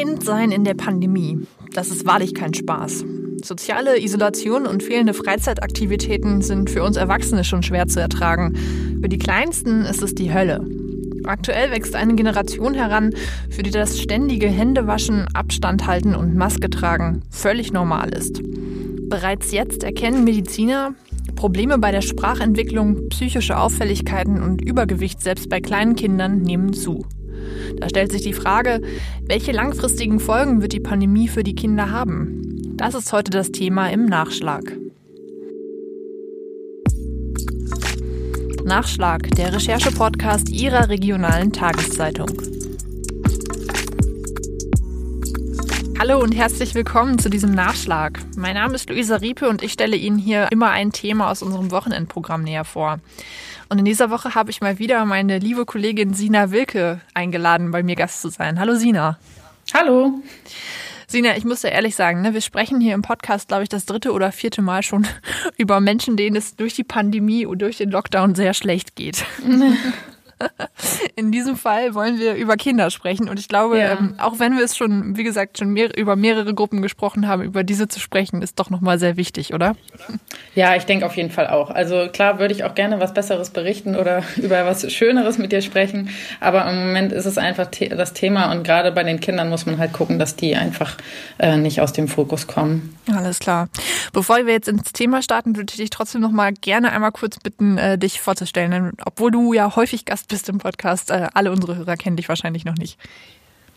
Kind sein in der Pandemie, das ist wahrlich kein Spaß. Soziale Isolation und fehlende Freizeitaktivitäten sind für uns Erwachsene schon schwer zu ertragen. Für die Kleinsten ist es die Hölle. Aktuell wächst eine Generation heran, für die das ständige Händewaschen, Abstand halten und Maske tragen völlig normal ist. Bereits jetzt erkennen Mediziner, Probleme bei der Sprachentwicklung, psychische Auffälligkeiten und Übergewicht selbst bei kleinen Kindern nehmen zu. Da stellt sich die Frage, welche langfristigen Folgen wird die Pandemie für die Kinder haben? Das ist heute das Thema im Nachschlag. Nachschlag, der Recherche-Podcast Ihrer regionalen Tageszeitung. Hallo und herzlich willkommen zu diesem Nachschlag. Mein Name ist Luisa Riepe und ich stelle Ihnen hier immer ein Thema aus unserem Wochenendprogramm näher vor. Und in dieser Woche habe ich mal wieder meine liebe Kollegin Sina Wilke eingeladen, bei mir Gast zu sein. Hallo Sina. Hallo. Sina, ich muss dir ehrlich sagen, ne, wir sprechen hier im Podcast, glaube ich, das dritte oder vierte Mal schon über Menschen, denen es durch die Pandemie und durch den Lockdown sehr schlecht geht. In diesem Fall wollen wir über Kinder sprechen und ich glaube, ja. ähm, auch wenn wir es schon, wie gesagt, schon mehr, über mehrere Gruppen gesprochen haben, über diese zu sprechen, ist doch nochmal sehr wichtig, oder? Ja, ich denke auf jeden Fall auch. Also klar würde ich auch gerne was Besseres berichten oder über was Schöneres mit dir sprechen, aber im Moment ist es einfach das Thema und gerade bei den Kindern muss man halt gucken, dass die einfach äh, nicht aus dem Fokus kommen. Alles klar. Bevor wir jetzt ins Thema starten, würde ich dich trotzdem nochmal gerne einmal kurz bitten, äh, dich vorzustellen, denn obwohl du ja häufig Gast bist im Podcast. Äh, alle unsere Hörer kennen dich wahrscheinlich noch nicht.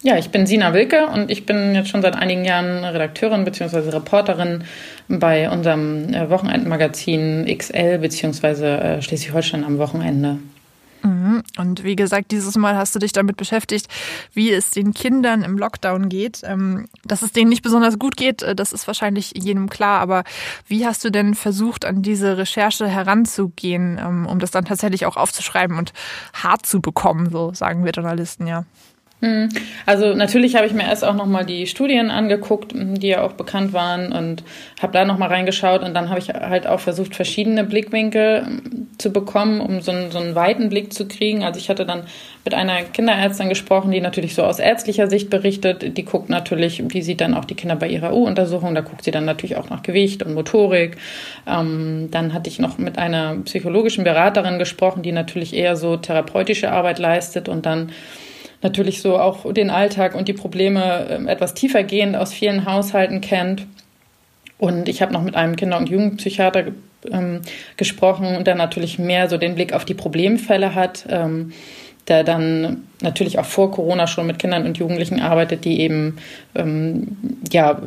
Ja, ich bin Sina Wilke und ich bin jetzt schon seit einigen Jahren Redakteurin bzw. Reporterin bei unserem äh, Wochenendmagazin XL bzw. Äh, Schleswig-Holstein am Wochenende. Mhm. Und wie gesagt, dieses Mal hast du dich damit beschäftigt, wie es den Kindern im Lockdown geht. Ähm, dass es denen nicht besonders gut geht, äh, das ist wahrscheinlich jedem klar. Aber wie hast du denn versucht, an diese Recherche heranzugehen, ähm, um das dann tatsächlich auch aufzuschreiben und hart zu bekommen, so sagen wir Journalisten ja? Hm. Also natürlich habe ich mir erst auch nochmal die Studien angeguckt, die ja auch bekannt waren und habe da nochmal reingeschaut und dann habe ich halt auch versucht, verschiedene Blickwinkel hm, zu bekommen, um so einen, so einen weiten Blick zu kriegen. Also ich hatte dann mit einer Kinderärztin gesprochen, die natürlich so aus ärztlicher Sicht berichtet. Die guckt natürlich, die sieht dann auch die Kinder bei ihrer U-Untersuchung, da guckt sie dann natürlich auch nach Gewicht und Motorik. Ähm, dann hatte ich noch mit einer psychologischen Beraterin gesprochen, die natürlich eher so therapeutische Arbeit leistet und dann natürlich so auch den Alltag und die Probleme ähm, etwas tiefergehend aus vielen Haushalten kennt. Und ich habe noch mit einem Kinder- und Jugendpsychiater ähm, gesprochen der natürlich mehr so den Blick auf die Problemfälle hat, ähm, der dann natürlich auch vor Corona schon mit Kindern und Jugendlichen arbeitet, die eben ähm, ja,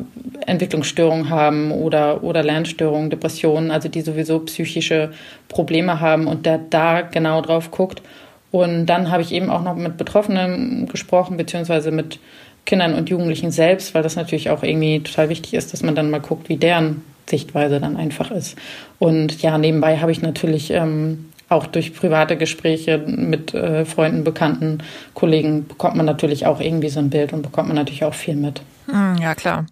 Entwicklungsstörungen haben oder, oder Lernstörungen, Depressionen, also die sowieso psychische Probleme haben und der da genau drauf guckt. Und dann habe ich eben auch noch mit Betroffenen gesprochen, beziehungsweise mit Kindern und Jugendlichen selbst, weil das natürlich auch irgendwie total wichtig ist, dass man dann mal guckt, wie deren Sichtweise dann einfach ist. Und ja, nebenbei habe ich natürlich ähm, auch durch private Gespräche mit äh, Freunden, Bekannten, Kollegen bekommt man natürlich auch irgendwie so ein Bild und bekommt man natürlich auch viel mit. Hm, ja, klar.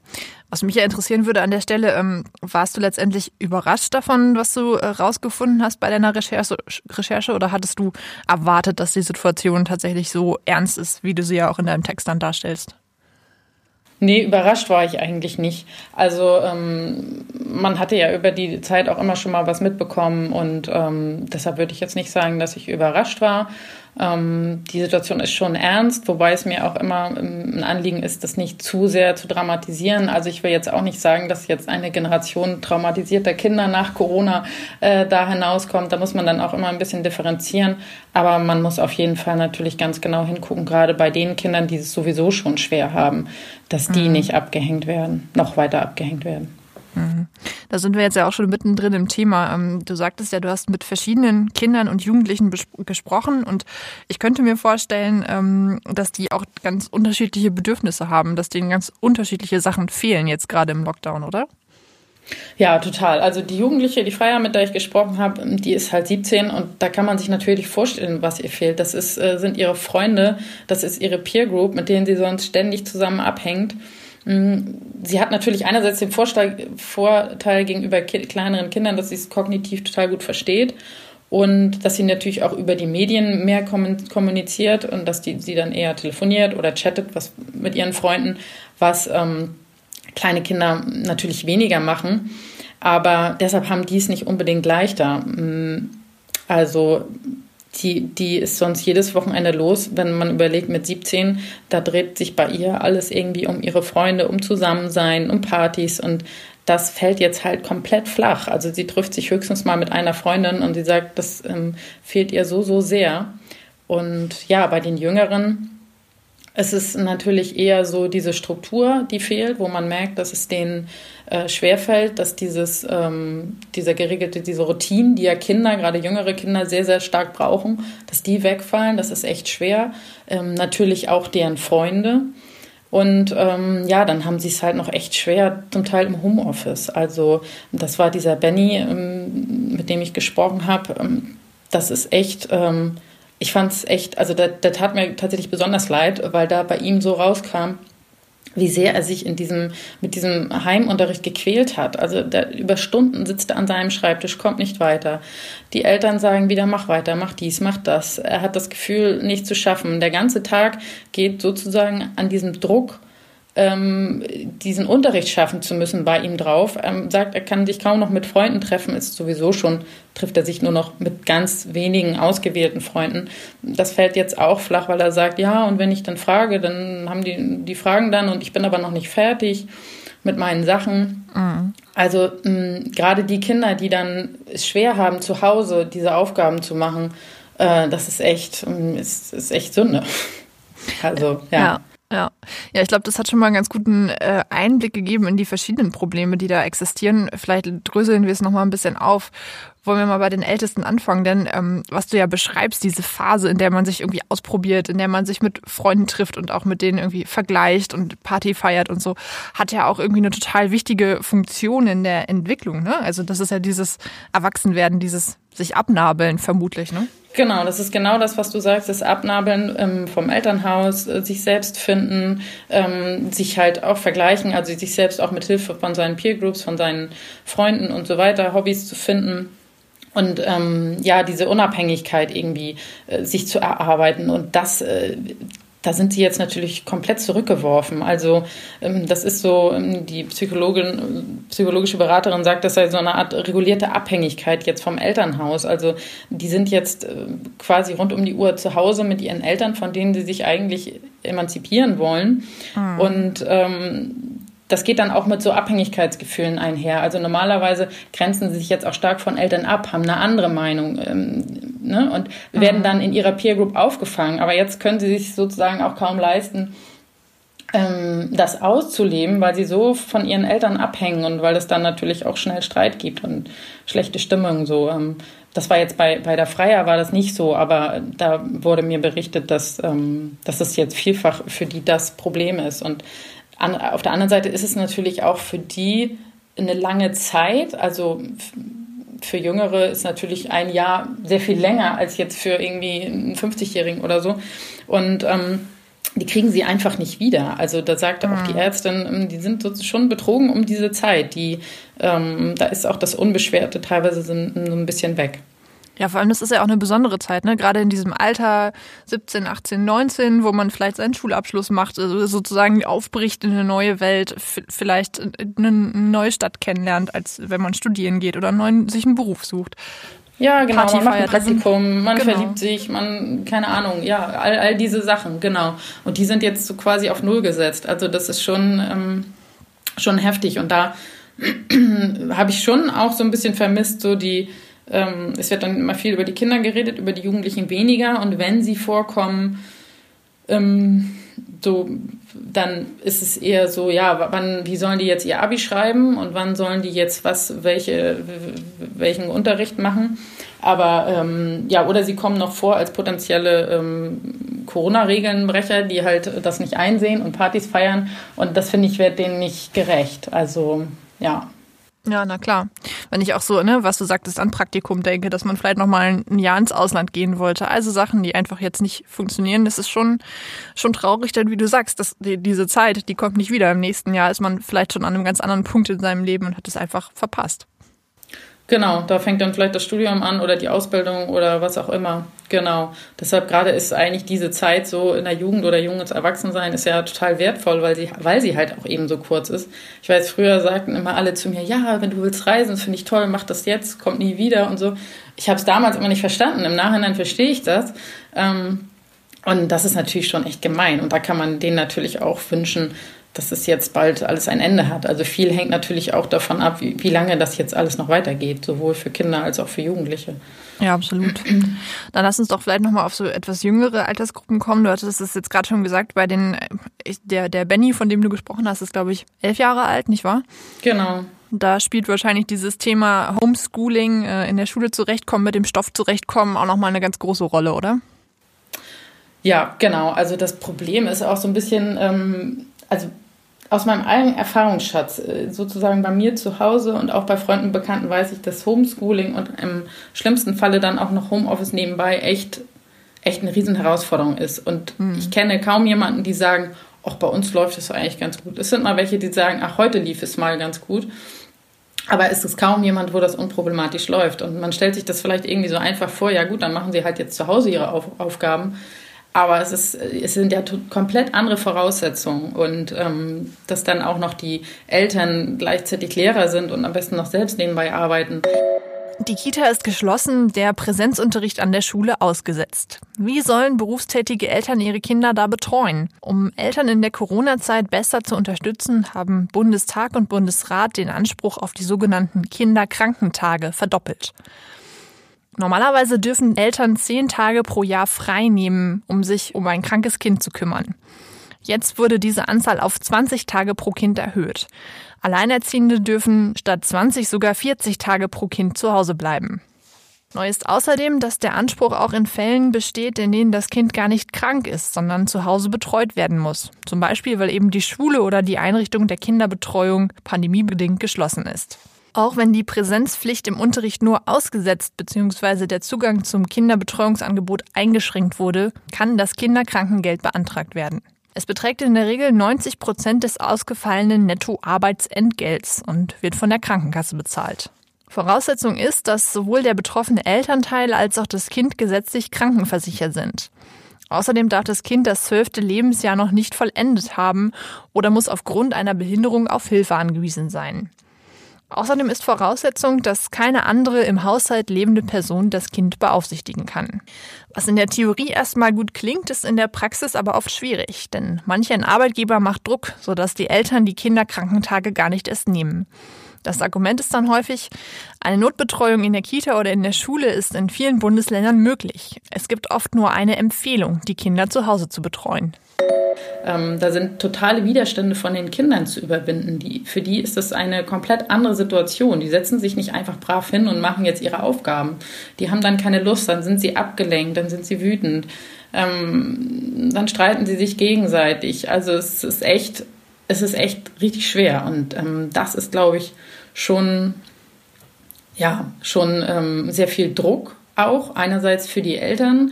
Was mich ja interessieren würde an der Stelle, ähm, warst du letztendlich überrascht davon, was du äh, rausgefunden hast bei deiner Recherche, Recherche oder hattest du erwartet, dass die Situation tatsächlich so ernst ist, wie du sie ja auch in deinem Text dann darstellst? Nee, überrascht war ich eigentlich nicht. Also ähm, man hatte ja über die Zeit auch immer schon mal was mitbekommen und ähm, deshalb würde ich jetzt nicht sagen, dass ich überrascht war. Ähm, die Situation ist schon ernst, wobei es mir auch immer ähm, ein Anliegen ist, das nicht zu sehr zu dramatisieren. Also ich will jetzt auch nicht sagen, dass jetzt eine Generation traumatisierter Kinder nach Corona äh, da hinauskommt. Da muss man dann auch immer ein bisschen differenzieren. Aber man muss auf jeden Fall natürlich ganz genau hingucken, gerade bei den Kindern, die es sowieso schon schwer haben, dass die mhm. nicht abgehängt werden, noch weiter abgehängt werden. Mhm. Da sind wir jetzt ja auch schon mittendrin im Thema. Ähm, du sagtest ja, du hast mit verschiedenen Kindern und Jugendlichen gesprochen und ich könnte mir vorstellen, ähm, dass die auch ganz unterschiedliche Bedürfnisse haben, dass denen ganz unterschiedliche Sachen fehlen jetzt gerade im Lockdown, oder? Ja, total. Also die Jugendliche, die Freier, mit der ich gesprochen habe, die ist halt 17 und da kann man sich natürlich vorstellen, was ihr fehlt. Das ist, äh, sind ihre Freunde, das ist ihre Peer Group, mit denen sie sonst ständig zusammen abhängt. Mm, sie hat natürlich einerseits den Vorteil, gegenüber kleineren Kindern, dass sie es kognitiv total gut versteht und dass sie natürlich auch über die Medien mehr kommuniziert und dass die, sie dann eher telefoniert oder chattet was mit ihren Freunden, was ähm, kleine Kinder natürlich weniger machen. Aber deshalb haben die es nicht unbedingt leichter. Mm, also die, die ist sonst jedes Wochenende los, wenn man überlegt, mit 17, da dreht sich bei ihr alles irgendwie um ihre Freunde, um Zusammensein, um Partys und das fällt jetzt halt komplett flach. Also sie trifft sich höchstens mal mit einer Freundin und sie sagt, das ähm, fehlt ihr so, so sehr. Und ja, bei den Jüngeren es ist natürlich eher so diese Struktur, die fehlt, wo man merkt, dass es denen äh, schwerfällt, dass dieses, ähm, dieser geregelte, diese Routinen, die ja Kinder, gerade jüngere Kinder, sehr, sehr stark brauchen, dass die wegfallen. Das ist echt schwer. Ähm, natürlich auch deren Freunde. Und ähm, ja, dann haben sie es halt noch echt schwer, zum Teil im Homeoffice. Also das war dieser Benny, ähm, mit dem ich gesprochen habe. Ähm, das ist echt, ähm, ich fand es echt, also der, der tat mir tatsächlich besonders leid, weil da bei ihm so rauskam, wie sehr er sich in diesem, mit diesem Heimunterricht gequält hat. Also der, über Stunden sitzt er an seinem Schreibtisch, kommt nicht weiter. Die Eltern sagen wieder, mach weiter, mach dies, mach das. Er hat das Gefühl, nicht zu schaffen. Der ganze Tag geht sozusagen an diesem Druck ähm, diesen Unterricht schaffen zu müssen bei ihm drauf. Ähm, sagt, er kann sich kaum noch mit Freunden treffen, ist sowieso schon, trifft er sich nur noch mit ganz wenigen ausgewählten Freunden. Das fällt jetzt auch flach, weil er sagt, ja, und wenn ich dann frage, dann haben die, die Fragen dann und ich bin aber noch nicht fertig mit meinen Sachen. Mhm. Also mh, gerade die Kinder, die dann es schwer haben, zu Hause diese Aufgaben zu machen, äh, das ist echt, ist, ist echt Sünde. Also, ja. ja. Ja, ja, ich glaube, das hat schon mal einen ganz guten äh, Einblick gegeben in die verschiedenen Probleme, die da existieren. Vielleicht dröseln wir es noch mal ein bisschen auf. Wollen wir mal bei den Ältesten anfangen? Denn ähm, was du ja beschreibst, diese Phase, in der man sich irgendwie ausprobiert, in der man sich mit Freunden trifft und auch mit denen irgendwie vergleicht und Party feiert und so, hat ja auch irgendwie eine total wichtige Funktion in der Entwicklung. Ne? Also das ist ja dieses Erwachsenwerden, dieses sich abnabeln vermutlich. Ne? Genau, das ist genau das, was du sagst, das Abnabeln ähm, vom Elternhaus, äh, sich selbst finden, ähm, sich halt auch vergleichen, also sich selbst auch mit Hilfe von seinen Peer Groups, von seinen Freunden und so weiter, Hobbys zu finden und ähm, ja, diese Unabhängigkeit irgendwie äh, sich zu erarbeiten und das äh, da sind sie jetzt natürlich komplett zurückgeworfen. Also ähm, das ist so, ähm, die Psychologin, psychologische Beraterin sagt, das sei so eine Art regulierte Abhängigkeit jetzt vom Elternhaus. Also die sind jetzt äh, quasi rund um die Uhr zu Hause mit ihren Eltern, von denen sie sich eigentlich emanzipieren wollen. Mhm. Und ähm, das geht dann auch mit so Abhängigkeitsgefühlen einher. Also normalerweise grenzen sie sich jetzt auch stark von Eltern ab, haben eine andere Meinung ähm, ne? und mhm. werden dann in ihrer Peer Group aufgefangen. Aber jetzt können sie sich sozusagen auch kaum leisten, ähm, das auszuleben, weil sie so von ihren Eltern abhängen und weil es dann natürlich auch schnell Streit gibt und schlechte Stimmung so. Ähm, das war jetzt bei, bei der Freier war das nicht so, aber da wurde mir berichtet, dass, ähm, dass es jetzt vielfach für die das Problem ist. Und an, auf der anderen Seite ist es natürlich auch für die eine lange Zeit. Also für Jüngere ist natürlich ein Jahr sehr viel länger als jetzt für irgendwie einen 50-Jährigen oder so. Und ähm, die kriegen sie einfach nicht wieder. Also da sagte auch die mhm. Ärztin, ähm, die sind schon betrogen um diese Zeit. Die, ähm, da ist auch das Unbeschwerte teilweise so ein bisschen weg. Ja, vor allem, das ist ja auch eine besondere Zeit, ne? Gerade in diesem Alter 17, 18, 19, wo man vielleicht seinen Schulabschluss macht, also sozusagen aufbricht in eine neue Welt, vielleicht eine neue Stadt kennenlernt, als wenn man studieren geht oder neuen, sich einen Beruf sucht. Ja, genau, man macht ein Praktikum, man genau. verliebt sich, man, keine Ahnung, ja, all, all diese Sachen, genau. Und die sind jetzt so quasi auf Null gesetzt. Also das ist schon, ähm, schon heftig. Und da habe ich schon auch so ein bisschen vermisst, so die, ähm, es wird dann immer viel über die Kinder geredet, über die Jugendlichen weniger. Und wenn sie vorkommen, ähm, so, dann ist es eher so, ja, wann, wie sollen die jetzt ihr Abi schreiben und wann sollen die jetzt was, welche, welchen Unterricht machen? Aber ähm, ja, oder sie kommen noch vor als potenzielle ähm, Corona-Regelnbrecher, die halt das nicht einsehen und Partys feiern. Und das finde ich wird denen nicht gerecht. Also ja. Ja, na klar. Wenn ich auch so, ne, was du sagtest, an Praktikum denke, dass man vielleicht noch mal ein Jahr ins Ausland gehen wollte. Also Sachen, die einfach jetzt nicht funktionieren, das ist schon, schon traurig, denn wie du sagst, dass die, diese Zeit, die kommt nicht wieder. Im nächsten Jahr ist man vielleicht schon an einem ganz anderen Punkt in seinem Leben und hat es einfach verpasst. Genau, da fängt dann vielleicht das Studium an oder die Ausbildung oder was auch immer. Genau. Deshalb gerade ist eigentlich diese Zeit so in der Jugend oder junges Erwachsensein ist ja total wertvoll, weil sie, weil sie halt auch eben so kurz ist. Ich weiß, früher sagten immer alle zu mir, ja, wenn du willst reisen, finde ich toll, mach das jetzt, kommt nie wieder und so. Ich habe es damals immer nicht verstanden. Im Nachhinein verstehe ich das. Ähm, und das ist natürlich schon echt gemein. Und da kann man denen natürlich auch wünschen, dass es jetzt bald alles ein Ende hat. Also viel hängt natürlich auch davon ab, wie, wie lange das jetzt alles noch weitergeht, sowohl für Kinder als auch für Jugendliche. Ja, absolut. Dann lass uns doch vielleicht nochmal auf so etwas jüngere Altersgruppen kommen. Du hattest es jetzt gerade schon gesagt, bei den, der, der Benny, von dem du gesprochen hast, ist, glaube ich, elf Jahre alt, nicht wahr? Genau. Da spielt wahrscheinlich dieses Thema Homeschooling, äh, in der Schule zurechtkommen, mit dem Stoff zurechtkommen, auch nochmal eine ganz große Rolle, oder? Ja, genau. Also das Problem ist auch so ein bisschen, ähm, also aus meinem eigenen Erfahrungsschatz, äh, sozusagen bei mir zu Hause und auch bei Freunden und Bekannten weiß ich, dass Homeschooling und im schlimmsten Falle dann auch noch Homeoffice nebenbei echt, echt eine Riesenherausforderung ist. Und mhm. ich kenne kaum jemanden, die sagen, auch bei uns läuft es eigentlich ganz gut. Es sind mal welche, die sagen, ach, heute lief es mal ganz gut. Aber es ist kaum jemand, wo das unproblematisch läuft. Und man stellt sich das vielleicht irgendwie so einfach vor, ja gut, dann machen sie halt jetzt zu Hause ihre Auf Aufgaben. Aber es, ist, es sind ja komplett andere Voraussetzungen und ähm, dass dann auch noch die Eltern gleichzeitig Lehrer sind und am besten noch selbst nebenbei arbeiten. Die Kita ist geschlossen, der Präsenzunterricht an der Schule ausgesetzt. Wie sollen berufstätige Eltern ihre Kinder da betreuen? Um Eltern in der Corona-Zeit besser zu unterstützen, haben Bundestag und Bundesrat den Anspruch auf die sogenannten Kinderkrankentage verdoppelt. Normalerweise dürfen Eltern zehn Tage pro Jahr frei nehmen, um sich um ein krankes Kind zu kümmern. Jetzt wurde diese Anzahl auf 20 Tage pro Kind erhöht. Alleinerziehende dürfen statt 20 sogar 40 Tage pro Kind zu Hause bleiben. Neu ist außerdem, dass der Anspruch auch in Fällen besteht, in denen das Kind gar nicht krank ist, sondern zu Hause betreut werden muss. Zum Beispiel, weil eben die Schule oder die Einrichtung der Kinderbetreuung pandemiebedingt geschlossen ist. Auch wenn die Präsenzpflicht im Unterricht nur ausgesetzt bzw. der Zugang zum Kinderbetreuungsangebot eingeschränkt wurde, kann das Kinderkrankengeld beantragt werden. Es beträgt in der Regel 90 Prozent des ausgefallenen Nettoarbeitsentgelts und wird von der Krankenkasse bezahlt. Voraussetzung ist, dass sowohl der betroffene Elternteil als auch das Kind gesetzlich krankenversichert sind. Außerdem darf das Kind das zwölfte Lebensjahr noch nicht vollendet haben oder muss aufgrund einer Behinderung auf Hilfe angewiesen sein. Außerdem ist Voraussetzung, dass keine andere im Haushalt lebende Person das Kind beaufsichtigen kann. Was in der Theorie erstmal gut klingt, ist in der Praxis aber oft schwierig, denn manch ein Arbeitgeber macht Druck, sodass die Eltern die Kinderkrankentage gar nicht erst nehmen. Das Argument ist dann häufig, eine Notbetreuung in der Kita oder in der Schule ist in vielen Bundesländern möglich. Es gibt oft nur eine Empfehlung, die Kinder zu Hause zu betreuen. Ähm, da sind totale Widerstände von den Kindern zu überwinden. Die, für die ist das eine komplett andere Situation. Die setzen sich nicht einfach brav hin und machen jetzt ihre Aufgaben. Die haben dann keine Lust, dann sind sie abgelenkt, dann sind sie wütend. Ähm, dann streiten sie sich gegenseitig. Also es ist echt, es ist echt richtig schwer. Und ähm, das ist, glaube ich, schon, ja, schon ähm, sehr viel Druck auch. Einerseits für die Eltern,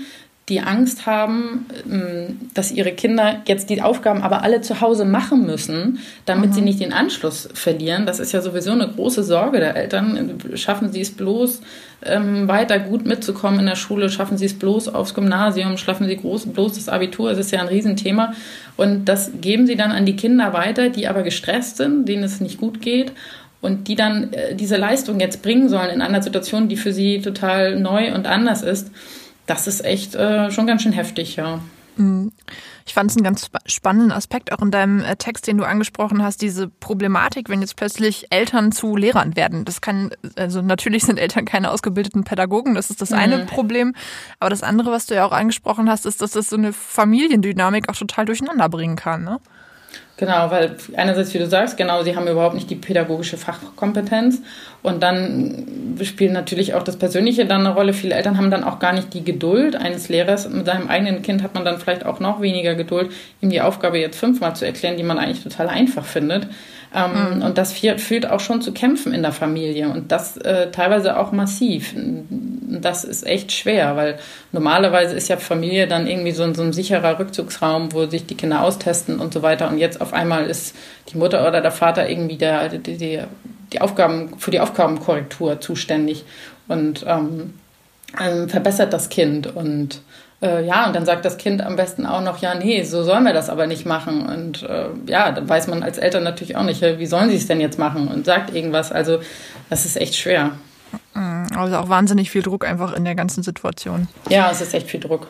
die Angst haben, ähm, dass ihre Kinder jetzt die Aufgaben aber alle zu Hause machen müssen, damit mhm. sie nicht den Anschluss verlieren. Das ist ja sowieso eine große Sorge der Eltern. Schaffen sie es bloß, ähm, weiter gut mitzukommen in der Schule? Schaffen sie es bloß aufs Gymnasium? Schaffen sie groß, bloß das Abitur? Das ist ja ein Riesenthema. Und das geben sie dann an die Kinder weiter, die aber gestresst sind, denen es nicht gut geht und die dann äh, diese Leistung jetzt bringen sollen in einer Situation, die für sie total neu und anders ist das ist echt äh, schon ganz schön heftig, ja. Mhm. Ich fand es einen ganz spannenden Aspekt auch in deinem äh, Text, den du angesprochen hast, diese Problematik, wenn jetzt plötzlich Eltern zu Lehrern werden. Das kann, also natürlich sind Eltern keine ausgebildeten Pädagogen, das ist das eine mhm. Problem. Aber das andere, was du ja auch angesprochen hast, ist, dass das so eine Familiendynamik auch total durcheinander bringen kann. Ne? Genau, weil einerseits, wie du sagst, genau, sie haben überhaupt nicht die pädagogische Fachkompetenz und dann spielt natürlich auch das Persönliche dann eine Rolle. Viele Eltern haben dann auch gar nicht die Geduld eines Lehrers. Mit seinem eigenen Kind hat man dann vielleicht auch noch weniger Geduld, ihm die Aufgabe jetzt fünfmal zu erklären, die man eigentlich total einfach findet. Ähm, mhm. Und das führt auch schon zu Kämpfen in der Familie und das äh, teilweise auch massiv. Das ist echt schwer, weil normalerweise ist ja Familie dann irgendwie so, so ein sicherer Rückzugsraum, wo sich die Kinder austesten und so weiter. Und jetzt auf einmal ist die Mutter oder der Vater irgendwie der, der, der die Aufgaben, für die Aufgabenkorrektur zuständig und ähm, ähm, verbessert das Kind und äh, ja, und dann sagt das Kind am besten auch noch, ja, nee, so sollen wir das aber nicht machen. Und äh, ja, dann weiß man als Eltern natürlich auch nicht, wie sollen sie es denn jetzt machen und sagt irgendwas. Also das ist echt schwer. Mm, also auch wahnsinnig viel Druck einfach in der ganzen Situation. Ja, es ist echt viel Druck.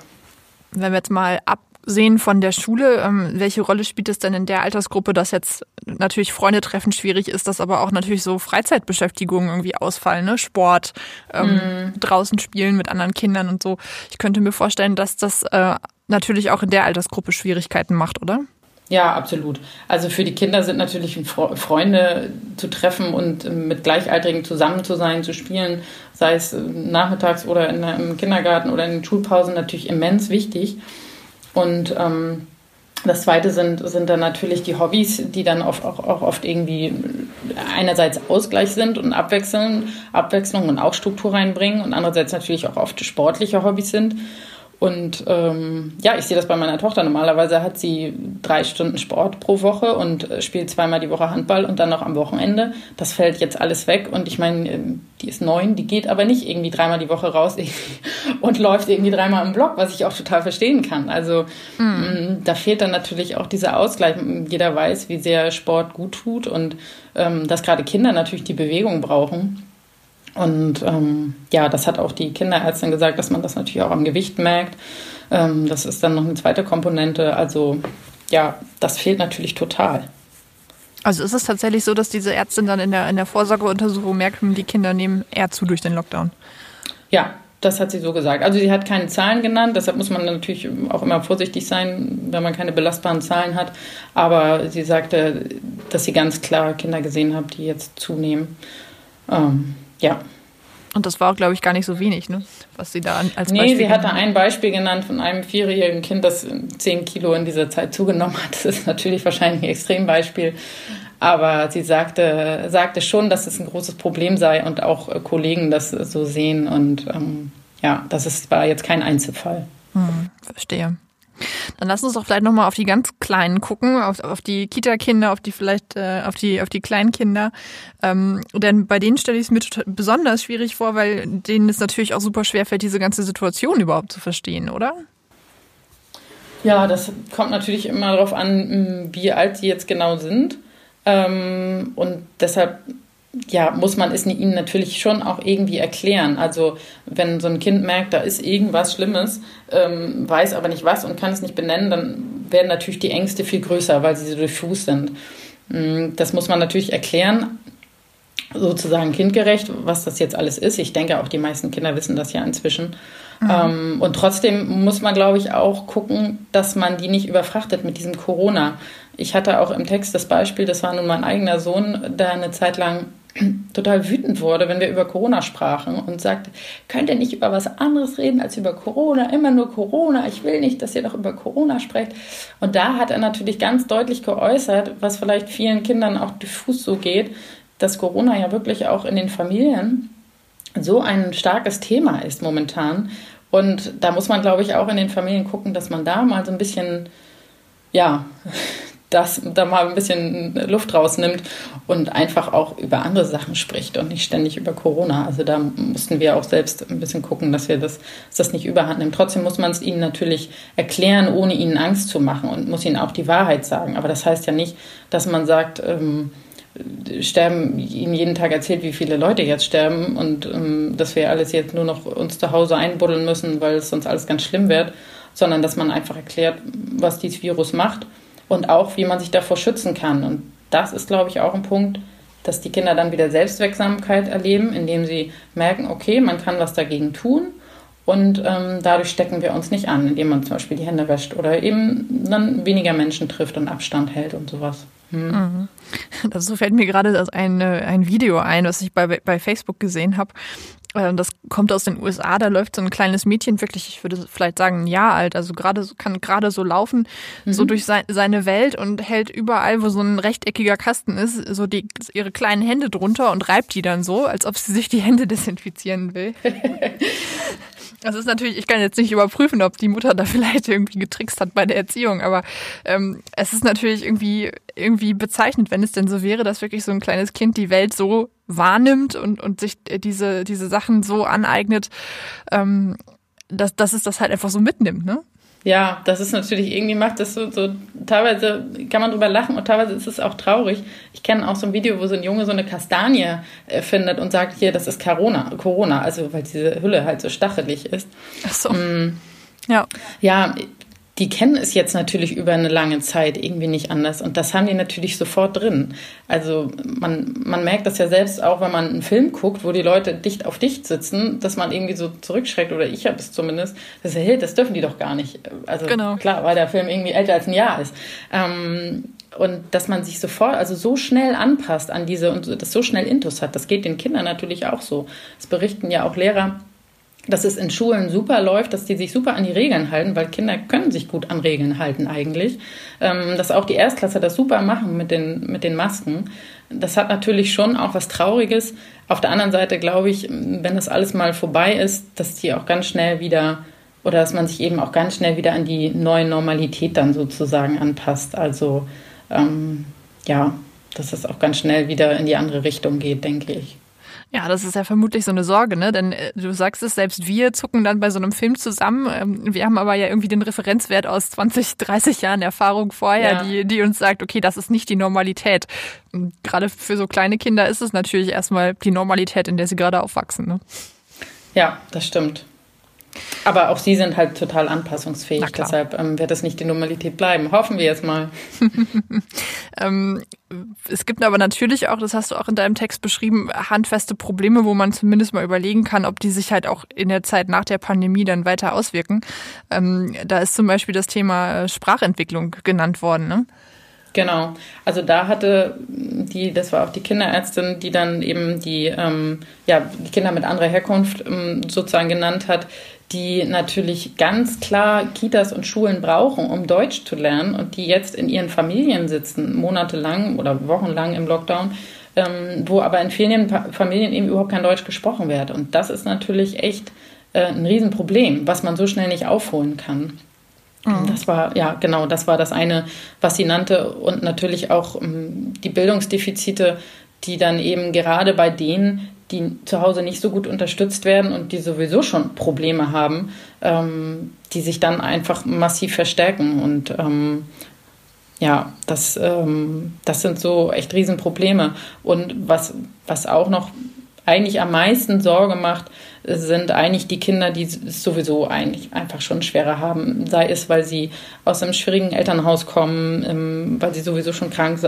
Wenn wir jetzt mal ab sehen von der Schule, ähm, welche Rolle spielt es denn in der Altersgruppe, dass jetzt natürlich Freunde treffen schwierig ist, dass aber auch natürlich so Freizeitbeschäftigungen irgendwie ausfallen, ne? Sport, ähm, mm. draußen spielen mit anderen Kindern und so. Ich könnte mir vorstellen, dass das äh, natürlich auch in der Altersgruppe Schwierigkeiten macht, oder? Ja, absolut. Also für die Kinder sind natürlich Freunde zu treffen und ähm, mit Gleichaltrigen zusammen zu sein, zu spielen, sei es äh, nachmittags oder in, im Kindergarten oder in den Schulpausen, natürlich immens wichtig. Und ähm, das zweite sind, sind dann natürlich die Hobbys, die dann oft, auch, auch oft irgendwie einerseits Ausgleich sind und Abwechseln, Abwechslung und auch Struktur reinbringen und andererseits natürlich auch oft sportliche Hobbys sind. Und ähm, ja, ich sehe das bei meiner Tochter. Normalerweise hat sie drei Stunden Sport pro Woche und äh, spielt zweimal die Woche Handball und dann noch am Wochenende. Das fällt jetzt alles weg. Und ich meine, ähm, die ist neun, die geht aber nicht irgendwie dreimal die Woche raus und läuft irgendwie dreimal im Block, was ich auch total verstehen kann. Also mhm. da fehlt dann natürlich auch dieser Ausgleich. Jeder weiß, wie sehr Sport gut tut und ähm, dass gerade Kinder natürlich die Bewegung brauchen. Und ähm, ja, das hat auch die Kinderärztin gesagt, dass man das natürlich auch am Gewicht merkt. Ähm, das ist dann noch eine zweite Komponente. Also ja, das fehlt natürlich total. Also ist es tatsächlich so, dass diese Ärztin dann in der, in der Vorsorgeuntersuchung merkt, hm, die Kinder nehmen eher zu durch den Lockdown? Ja, das hat sie so gesagt. Also sie hat keine Zahlen genannt, deshalb muss man natürlich auch immer vorsichtig sein, wenn man keine belastbaren Zahlen hat. Aber sie sagte, dass sie ganz klar Kinder gesehen hat, die jetzt zunehmen. Ähm, ja. Und das war, glaube ich, gar nicht so wenig, ne? was sie da als Beispiel Nee, sie hatte ein Beispiel genannt von einem vierjährigen Kind, das zehn Kilo in dieser Zeit zugenommen hat. Das ist natürlich wahrscheinlich ein Extrembeispiel. Aber sie sagte, sagte schon, dass es ein großes Problem sei und auch Kollegen das so sehen. Und ähm, ja, das ist, war jetzt kein Einzelfall. Hm, verstehe. Dann lass uns doch vielleicht nochmal auf die ganz Kleinen gucken, auf, auf die Kita-Kinder, auf die vielleicht, äh, auf die, auf die Kleinkinder. Ähm, denn bei denen stelle ich es mir besonders schwierig vor, weil denen es natürlich auch super schwer fällt, diese ganze Situation überhaupt zu verstehen, oder? Ja, das kommt natürlich immer darauf an, wie alt sie jetzt genau sind. Ähm, und deshalb ja, muss man es ihnen natürlich schon auch irgendwie erklären. Also wenn so ein Kind merkt, da ist irgendwas Schlimmes, ähm, weiß aber nicht was und kann es nicht benennen, dann werden natürlich die Ängste viel größer, weil sie so diffus sind. Mm, das muss man natürlich erklären, sozusagen kindgerecht, was das jetzt alles ist. Ich denke, auch die meisten Kinder wissen das ja inzwischen. Mhm. Ähm, und trotzdem muss man, glaube ich, auch gucken, dass man die nicht überfrachtet mit diesem Corona. Ich hatte auch im Text das Beispiel, das war nun mein eigener Sohn, der eine Zeit lang total wütend wurde, wenn wir über Corona sprachen und sagte, könnt ihr nicht über was anderes reden als über Corona, immer nur Corona, ich will nicht, dass ihr doch über Corona sprecht. Und da hat er natürlich ganz deutlich geäußert, was vielleicht vielen Kindern auch diffus so geht, dass Corona ja wirklich auch in den Familien so ein starkes Thema ist momentan. Und da muss man, glaube ich, auch in den Familien gucken, dass man da mal so ein bisschen, ja, das da mal ein bisschen Luft rausnimmt und einfach auch über andere Sachen spricht und nicht ständig über Corona. Also da mussten wir auch selbst ein bisschen gucken, dass wir das, dass das nicht überhand nimmt. Trotzdem muss man es ihnen natürlich erklären, ohne ihnen Angst zu machen und muss ihnen auch die Wahrheit sagen. Aber das heißt ja nicht, dass man sagt, ähm, sterben, ihnen jeden Tag erzählt, wie viele Leute jetzt sterben und ähm, dass wir alles jetzt nur noch uns zu Hause einbuddeln müssen, weil es sonst alles ganz schlimm wird, sondern dass man einfach erklärt, was dieses Virus macht und auch, wie man sich davor schützen kann. Und das ist, glaube ich, auch ein Punkt, dass die Kinder dann wieder Selbstwirksamkeit erleben, indem sie merken, okay, man kann was dagegen tun und ähm, dadurch stecken wir uns nicht an, indem man zum Beispiel die Hände wäscht oder eben dann weniger Menschen trifft und Abstand hält und sowas. Hm. Mhm. Also fällt mir gerade ein, ein Video ein, was ich bei, bei Facebook gesehen habe. Äh, das kommt aus den USA, da läuft so ein kleines Mädchen, wirklich, ich würde vielleicht sagen, ein Jahr alt, also gerade kann gerade so laufen, mhm. so durch sein, seine Welt und hält überall, wo so ein rechteckiger Kasten ist, so die, ihre kleinen Hände drunter und reibt die dann so, als ob sie sich die Hände desinfizieren will. Das ist natürlich, ich kann jetzt nicht überprüfen, ob die Mutter da vielleicht irgendwie getrickst hat bei der Erziehung, aber ähm, es ist natürlich irgendwie, irgendwie bezeichnend, wenn es denn so wäre, dass wirklich so ein kleines Kind die Welt so wahrnimmt und, und sich diese, diese Sachen so aneignet, ähm, dass, dass es das halt einfach so mitnimmt, ne? Ja, das ist natürlich, irgendwie macht das so, so, teilweise kann man drüber lachen und teilweise ist es auch traurig. Ich kenne auch so ein Video, wo so ein Junge so eine Kastanie äh, findet und sagt, hier, das ist Corona, Corona, also weil diese Hülle halt so stachelig ist. Ach so. Mm. Ja. Ja, die kennen es jetzt natürlich über eine lange Zeit irgendwie nicht anders und das haben die natürlich sofort drin. Also man, man merkt das ja selbst auch, wenn man einen Film guckt, wo die Leute dicht auf dicht sitzen, dass man irgendwie so zurückschreckt oder ich habe es zumindest. Das, hey, das dürfen die doch gar nicht. Also genau. klar, weil der Film irgendwie älter als ein Jahr ist. Ähm, und dass man sich sofort, also so schnell anpasst an diese und das so schnell Intus hat, das geht den Kindern natürlich auch so. Das berichten ja auch Lehrer dass es in Schulen super läuft, dass die sich super an die Regeln halten, weil Kinder können sich gut an Regeln halten eigentlich. Ähm, dass auch die Erstklässler das super machen mit den, mit den Masken. Das hat natürlich schon auch was Trauriges. Auf der anderen Seite glaube ich, wenn das alles mal vorbei ist, dass die auch ganz schnell wieder oder dass man sich eben auch ganz schnell wieder an die neue Normalität dann sozusagen anpasst. Also ähm, ja, dass es auch ganz schnell wieder in die andere Richtung geht, denke ich. Ja, das ist ja vermutlich so eine Sorge, ne? Denn äh, du sagst es, selbst wir zucken dann bei so einem Film zusammen. Ähm, wir haben aber ja irgendwie den Referenzwert aus 20, 30 Jahren Erfahrung vorher, ja. die, die uns sagt, okay, das ist nicht die Normalität. Und gerade für so kleine Kinder ist es natürlich erstmal die Normalität, in der sie gerade aufwachsen. Ne? Ja, das stimmt. Aber auch sie sind halt total anpassungsfähig, deshalb ähm, wird das nicht die Normalität bleiben. Hoffen wir jetzt mal. ähm, es gibt aber natürlich auch, das hast du auch in deinem Text beschrieben, handfeste Probleme, wo man zumindest mal überlegen kann, ob die sich halt auch in der Zeit nach der Pandemie dann weiter auswirken. Ähm, da ist zum Beispiel das Thema Sprachentwicklung genannt worden. Ne? Genau. Also da hatte die, das war auch die Kinderärztin, die dann eben die, ähm, ja, die Kinder mit anderer Herkunft ähm, sozusagen genannt hat, die natürlich ganz klar Kitas und Schulen brauchen, um Deutsch zu lernen und die jetzt in ihren Familien sitzen, monatelang oder wochenlang im Lockdown, ähm, wo aber in vielen Familien eben überhaupt kein Deutsch gesprochen wird. Und das ist natürlich echt äh, ein Riesenproblem, was man so schnell nicht aufholen kann. Mhm. Das war, ja, genau, das war das eine, was sie nannte. Und natürlich auch ähm, die Bildungsdefizite, die dann eben gerade bei denen, die zu Hause nicht so gut unterstützt werden und die sowieso schon Probleme haben, ähm, die sich dann einfach massiv verstärken. Und ähm, ja, das, ähm, das sind so echt Riesenprobleme. Und was, was auch noch eigentlich am meisten Sorge macht, sind eigentlich die Kinder, die es sowieso eigentlich einfach schon schwerer haben. Sei es, weil sie aus einem schwierigen Elternhaus kommen, weil sie sowieso schon krank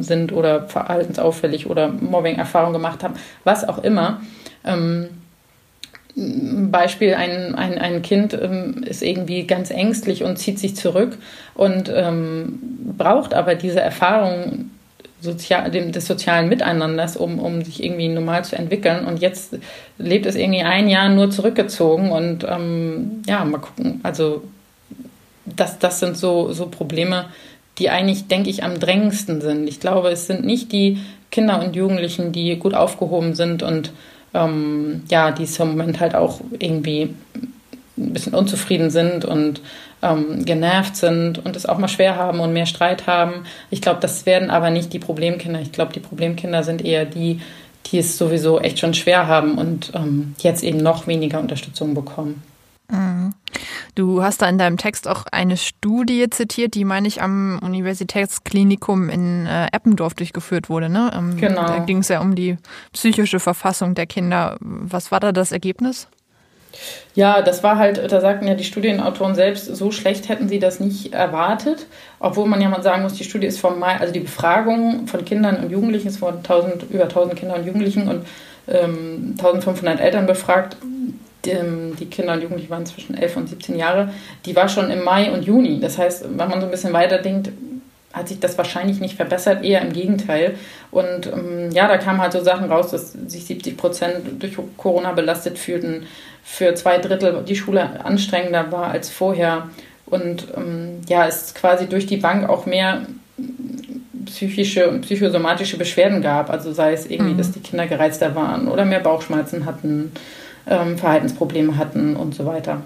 sind oder verhaltensauffällig oder Mobbing-Erfahrung gemacht haben, was auch immer. Ähm, Beispiel, ein, ein, ein Kind ähm, ist irgendwie ganz ängstlich und zieht sich zurück und ähm, braucht aber diese Erfahrung sozial, dem, des sozialen Miteinanders, um, um sich irgendwie normal zu entwickeln. Und jetzt lebt es irgendwie ein Jahr nur zurückgezogen und ähm, ja, mal gucken. Also das, das sind so, so Probleme, die eigentlich, denke ich, am drängendsten sind. Ich glaube, es sind nicht die Kinder und Jugendlichen, die gut aufgehoben sind und ähm, ja, die im Moment halt auch irgendwie ein bisschen unzufrieden sind und ähm, genervt sind und es auch mal schwer haben und mehr Streit haben. Ich glaube, das werden aber nicht die Problemkinder. Ich glaube, die Problemkinder sind eher die, die es sowieso echt schon schwer haben und ähm, jetzt eben noch weniger Unterstützung bekommen. Mhm. Du hast da in deinem Text auch eine Studie zitiert, die, meine ich, am Universitätsklinikum in äh, Eppendorf durchgeführt wurde. Ne? Ähm, genau. Da ging es ja um die psychische Verfassung der Kinder. Was war da das Ergebnis? Ja, das war halt, da sagten ja die Studienautoren selbst, so schlecht hätten sie das nicht erwartet. Obwohl man ja mal sagen muss, die Studie ist vom Mai, also die Befragung von Kindern und Jugendlichen, es wurden 1000, über 1000 Kinder und Jugendlichen und ähm, 1500 Eltern befragt. Die, ähm, die Kinder und Jugendlichen waren zwischen 11 und 17 Jahre. Die war schon im Mai und Juni. Das heißt, wenn man so ein bisschen weiter denkt, hat sich das wahrscheinlich nicht verbessert, eher im Gegenteil. Und ähm, ja, da kamen halt so Sachen raus, dass sich 70 Prozent durch Corona belastet fühlten, für zwei Drittel die Schule anstrengender war als vorher. Und ähm, ja, es quasi durch die Bank auch mehr psychische und psychosomatische Beschwerden gab. Also sei es irgendwie, mhm. dass die Kinder gereizter waren oder mehr Bauchschmerzen hatten, ähm, Verhaltensprobleme hatten und so weiter.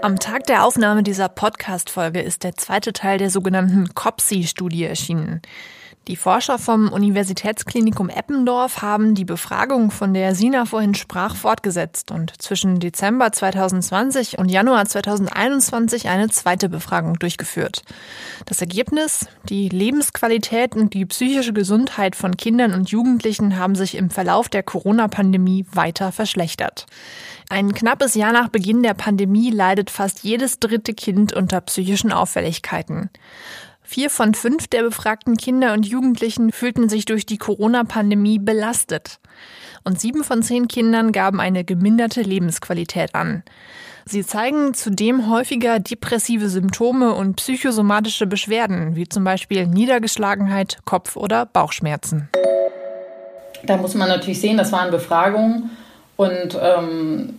Am Tag der Aufnahme dieser Podcast-Folge ist der zweite Teil der sogenannten COPSI-Studie erschienen. Die Forscher vom Universitätsklinikum Eppendorf haben die Befragung, von der Sina vorhin sprach, fortgesetzt und zwischen Dezember 2020 und Januar 2021 eine zweite Befragung durchgeführt. Das Ergebnis? Die Lebensqualität und die psychische Gesundheit von Kindern und Jugendlichen haben sich im Verlauf der Corona-Pandemie weiter verschlechtert. Ein knappes Jahr nach Beginn der Pandemie leidet fast jedes dritte Kind unter psychischen Auffälligkeiten. Vier von fünf der befragten Kinder und Jugendlichen fühlten sich durch die Corona-Pandemie belastet. Und sieben von zehn Kindern gaben eine geminderte Lebensqualität an. Sie zeigen zudem häufiger depressive Symptome und psychosomatische Beschwerden, wie zum Beispiel Niedergeschlagenheit, Kopf- oder Bauchschmerzen. Da muss man natürlich sehen, das waren Befragungen und ähm,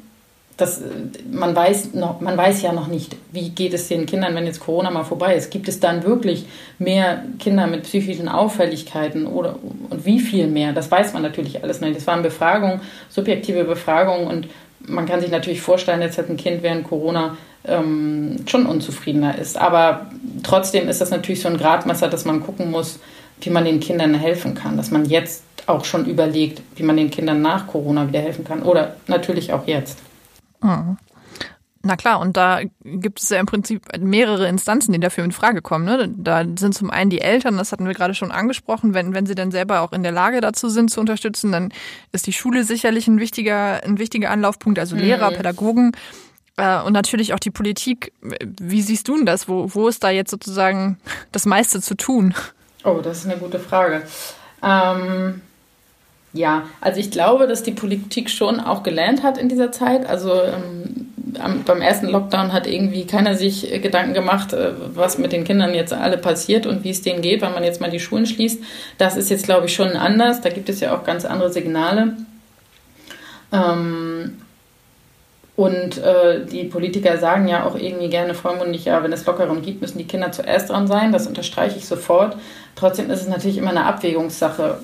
das, man, weiß noch, man weiß ja noch nicht, wie geht es den Kindern, wenn jetzt Corona mal vorbei ist. Gibt es dann wirklich mehr Kinder mit psychischen Auffälligkeiten oder und wie viel mehr? Das weiß man natürlich alles nicht. Das waren Befragungen, subjektive Befragungen und man kann sich natürlich vorstellen, jetzt hat ein Kind während Corona ähm, schon unzufriedener ist. Aber trotzdem ist das natürlich so ein Gradmesser, dass man gucken muss, wie man den Kindern helfen kann. Dass man jetzt auch schon überlegt, wie man den Kindern nach Corona wieder helfen kann. Oder natürlich auch jetzt. Mhm. Na klar, und da gibt es ja im Prinzip mehrere Instanzen, die dafür in Frage kommen. Ne? Da sind zum einen die Eltern, das hatten wir gerade schon angesprochen, wenn, wenn sie dann selber auch in der Lage dazu sind zu unterstützen, dann ist die Schule sicherlich ein wichtiger, ein wichtiger Anlaufpunkt, also mhm. Lehrer, Pädagogen äh, und natürlich auch die Politik. Wie siehst du denn das? Wo, wo ist da jetzt sozusagen das meiste zu tun? Oh, das ist eine gute Frage. Ähm ja, also ich glaube, dass die Politik schon auch gelernt hat in dieser Zeit. Also ähm, beim ersten Lockdown hat irgendwie keiner sich äh, Gedanken gemacht, äh, was mit den Kindern jetzt alle passiert und wie es denen geht, wenn man jetzt mal die Schulen schließt. Das ist jetzt, glaube ich, schon anders. Da gibt es ja auch ganz andere Signale. Ähm, und äh, die Politiker sagen ja auch irgendwie gerne vollmundig, ja, wenn es Lockerungen gibt, müssen die Kinder zuerst dran sein. Das unterstreiche ich sofort. Trotzdem ist es natürlich immer eine Abwägungssache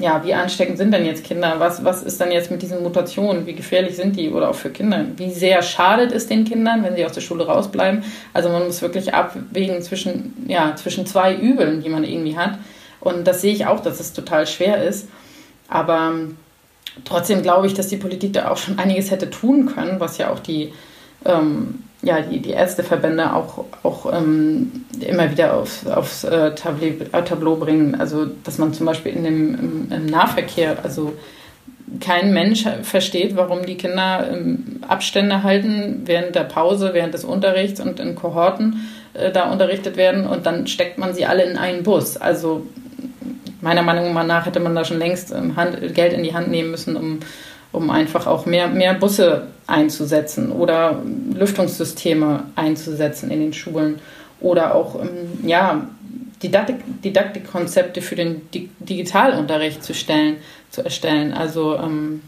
ja, wie ansteckend sind denn jetzt Kinder? Was, was ist dann jetzt mit diesen Mutationen? Wie gefährlich sind die oder auch für Kinder? Wie sehr schadet es den Kindern, wenn sie aus der Schule rausbleiben? Also man muss wirklich abwägen zwischen, ja, zwischen zwei Übeln, die man irgendwie hat. Und das sehe ich auch, dass es total schwer ist. Aber trotzdem glaube ich, dass die Politik da auch schon einiges hätte tun können, was ja auch die ähm, ja, die, die Ärzteverbände auch, auch ähm, immer wieder auf, aufs äh, Tableau, bringen. Also, dass man zum Beispiel in dem, im, im, Nahverkehr, also kein Mensch versteht, warum die Kinder ähm, Abstände halten während der Pause, während des Unterrichts und in Kohorten äh, da unterrichtet werden und dann steckt man sie alle in einen Bus. Also, meiner Meinung nach hätte man da schon längst ähm, Hand, Geld in die Hand nehmen müssen, um um einfach auch mehr, mehr Busse einzusetzen oder Lüftungssysteme einzusetzen in den Schulen oder auch ähm, ja, Didaktik, Didaktikkonzepte für den Digitalunterricht zu, stellen, zu erstellen. Also ähm,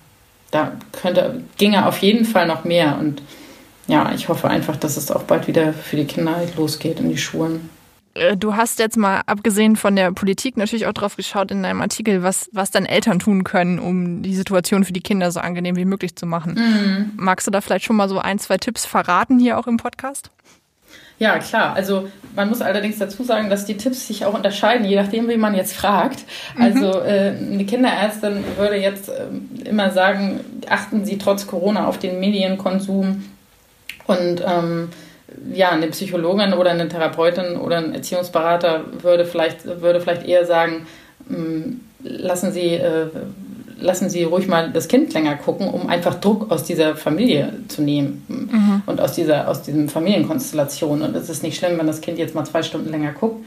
da könnte, ginge auf jeden Fall noch mehr und ja, ich hoffe einfach, dass es auch bald wieder für die Kinder losgeht in die Schulen. Äh, du hast jetzt mal abgesehen von der Politik natürlich auch drauf geschaut in deinem Artikel, was, was dann Eltern tun können, um die Situation für die Kinder so angenehm wie möglich zu machen. Mhm. Magst du da vielleicht schon mal so ein, zwei Tipps verraten hier auch im Podcast? Ja, klar. Also man muss allerdings dazu sagen, dass die Tipps sich auch unterscheiden, je nachdem, wie man jetzt fragt. Mhm. Also äh, eine Kinderärztin würde jetzt äh, immer sagen, achten Sie trotz Corona auf den Medienkonsum und ähm, ja, eine Psychologin oder eine Therapeutin oder ein Erziehungsberater würde vielleicht, würde vielleicht eher sagen, mm, lassen Sie, äh, lassen Sie ruhig mal das Kind länger gucken, um einfach Druck aus dieser Familie zu nehmen mhm. und aus dieser, aus diesem Familienkonstellation. Und es ist nicht schlimm, wenn das Kind jetzt mal zwei Stunden länger guckt.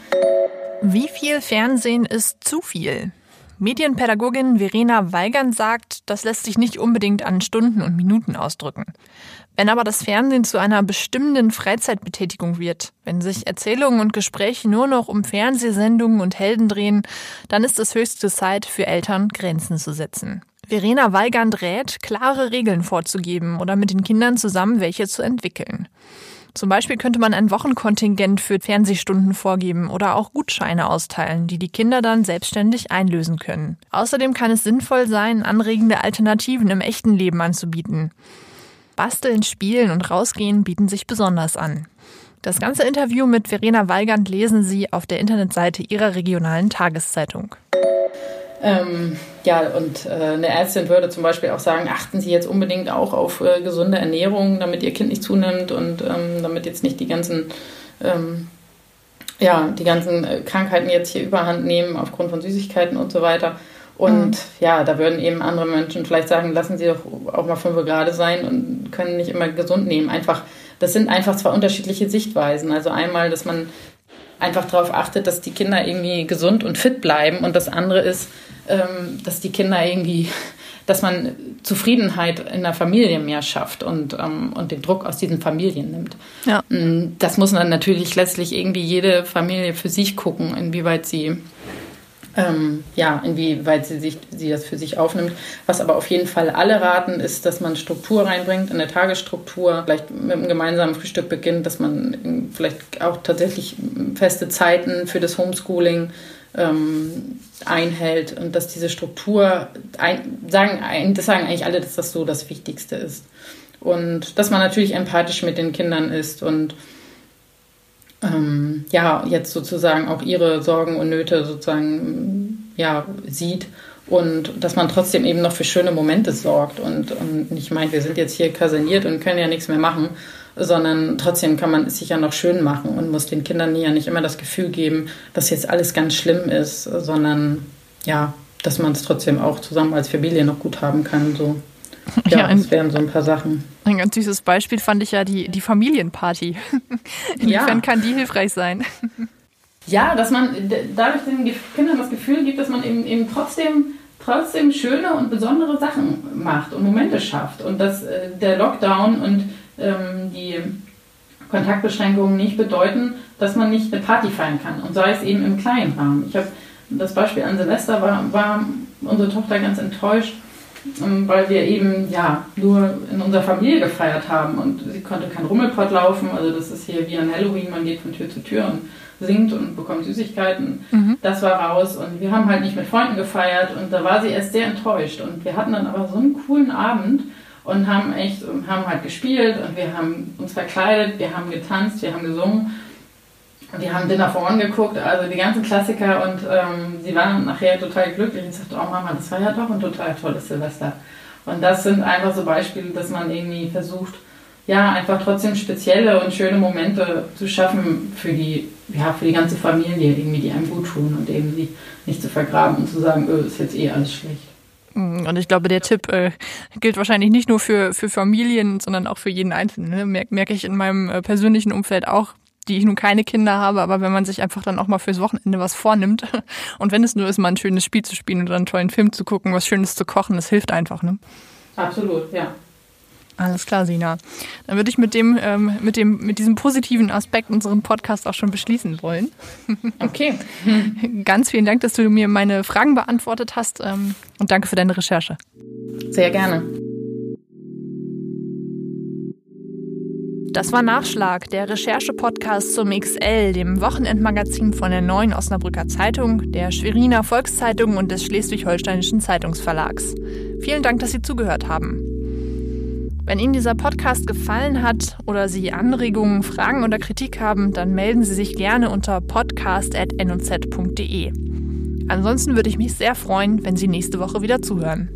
Wie viel Fernsehen ist zu viel? Medienpädagogin Verena Weigern sagt, das lässt sich nicht unbedingt an Stunden und Minuten ausdrücken. Wenn aber das Fernsehen zu einer bestimmenden Freizeitbetätigung wird, wenn sich Erzählungen und Gespräche nur noch um Fernsehsendungen und Helden drehen, dann ist es höchste Zeit für Eltern, Grenzen zu setzen. Verena Weigand rät, klare Regeln vorzugeben oder mit den Kindern zusammen welche zu entwickeln. Zum Beispiel könnte man ein Wochenkontingent für Fernsehstunden vorgeben oder auch Gutscheine austeilen, die die Kinder dann selbstständig einlösen können. Außerdem kann es sinnvoll sein, anregende Alternativen im echten Leben anzubieten. Basteln, Spielen und Rausgehen bieten sich besonders an. Das ganze Interview mit Verena Weigand lesen Sie auf der Internetseite Ihrer regionalen Tageszeitung. Ähm, ja, und äh, eine Ärztin würde zum Beispiel auch sagen, achten Sie jetzt unbedingt auch auf äh, gesunde Ernährung, damit Ihr Kind nicht zunimmt und ähm, damit jetzt nicht die ganzen, ähm, ja, die ganzen äh, Krankheiten jetzt hier überhand nehmen aufgrund von Süßigkeiten und so weiter. Und mhm. ja, da würden eben andere Menschen vielleicht sagen, lassen Sie doch auch mal fünf gerade sein und können nicht immer gesund nehmen. Einfach, das sind einfach zwei unterschiedliche Sichtweisen. Also einmal, dass man einfach darauf achtet, dass die Kinder irgendwie gesund und fit bleiben. Und das andere ist, ähm, dass die Kinder irgendwie, dass man Zufriedenheit in der Familie mehr schafft und, ähm, und den Druck aus diesen Familien nimmt. Ja. Mm, das muss dann natürlich letztlich irgendwie jede Familie für sich gucken, inwieweit sie ähm, ja, inwieweit sie, sich, sie das für sich aufnimmt. Was aber auf jeden Fall alle raten, ist, dass man Struktur reinbringt, eine Tagesstruktur, vielleicht mit einem gemeinsamen Frühstück beginnt, dass man vielleicht auch tatsächlich feste Zeiten für das Homeschooling ähm, einhält und dass diese Struktur, ein, sagen, das sagen eigentlich alle, dass das so das Wichtigste ist. Und dass man natürlich empathisch mit den Kindern ist und ähm, ja, jetzt sozusagen auch ihre Sorgen und Nöte sozusagen ja, sieht und dass man trotzdem eben noch für schöne Momente sorgt und, und nicht meint, wir sind jetzt hier kaserniert und können ja nichts mehr machen, sondern trotzdem kann man es sich ja noch schön machen und muss den Kindern ja nicht immer das Gefühl geben, dass jetzt alles ganz schlimm ist, sondern ja, dass man es trotzdem auch zusammen als Familie noch gut haben kann. So. Ja, ja ein, das wären so ein paar Sachen. Ein ganz süßes Beispiel fand ich ja die, die Familienparty. Inwiefern ja. kann die hilfreich sein? Ja, dass man dadurch den Kindern das Gefühl gibt, dass man eben, eben trotzdem, trotzdem schöne und besondere Sachen macht und Momente schafft. Und dass äh, der Lockdown und ähm, die Kontaktbeschränkungen nicht bedeuten, dass man nicht eine Party feiern kann. Und sei es eben im kleinen Rahmen. Ich habe das Beispiel an Silvester war, war unsere Tochter ganz enttäuscht, weil wir eben ja nur in unserer Familie gefeiert haben und sie konnte kein Rummelpott laufen. Also das ist hier wie an Halloween, man geht von Tür zu Tür und singt und bekommt Süßigkeiten. Mhm. Das war raus und wir haben halt nicht mit Freunden gefeiert und da war sie erst sehr enttäuscht und wir hatten dann aber so einen coolen Abend und haben echt haben halt gespielt und wir haben uns verkleidet, wir haben getanzt, wir haben gesungen wir haben Dinner for One geguckt, also die ganzen Klassiker und ähm, sie waren nachher total glücklich und sagte, oh Mama, das war ja doch ein total tolles Silvester. Und das sind einfach so Beispiele, dass man irgendwie versucht, ja, einfach trotzdem spezielle und schöne Momente zu schaffen für die, ja, für die ganze Familie, irgendwie, die einem gut tun und eben sie nicht zu vergraben und zu sagen, öh, ist jetzt eh alles schlecht. Mm, und ich glaube, der Tipp äh, gilt wahrscheinlich nicht nur für, für Familien, sondern auch für jeden Einzelnen. Ne? Merke merk ich in meinem äh, persönlichen Umfeld auch die ich nun keine Kinder habe, aber wenn man sich einfach dann auch mal fürs Wochenende was vornimmt und wenn es nur ist, mal ein schönes Spiel zu spielen oder einen tollen Film zu gucken, was Schönes zu kochen, das hilft einfach, ne? Absolut, ja. Alles klar, Sina. Dann würde ich mit dem, ähm, mit dem, mit diesem positiven Aspekt unseren Podcast auch schon beschließen wollen. Okay. Ganz vielen Dank, dass du mir meine Fragen beantwortet hast ähm, und danke für deine Recherche. Sehr gerne. Das war Nachschlag, der Recherche-Podcast zum XL, dem Wochenendmagazin von der Neuen Osnabrücker Zeitung, der Schweriner Volkszeitung und des Schleswig-Holsteinischen Zeitungsverlags. Vielen Dank, dass Sie zugehört haben. Wenn Ihnen dieser Podcast gefallen hat oder Sie Anregungen, Fragen oder Kritik haben, dann melden Sie sich gerne unter podcast.nz.de. Ansonsten würde ich mich sehr freuen, wenn Sie nächste Woche wieder zuhören.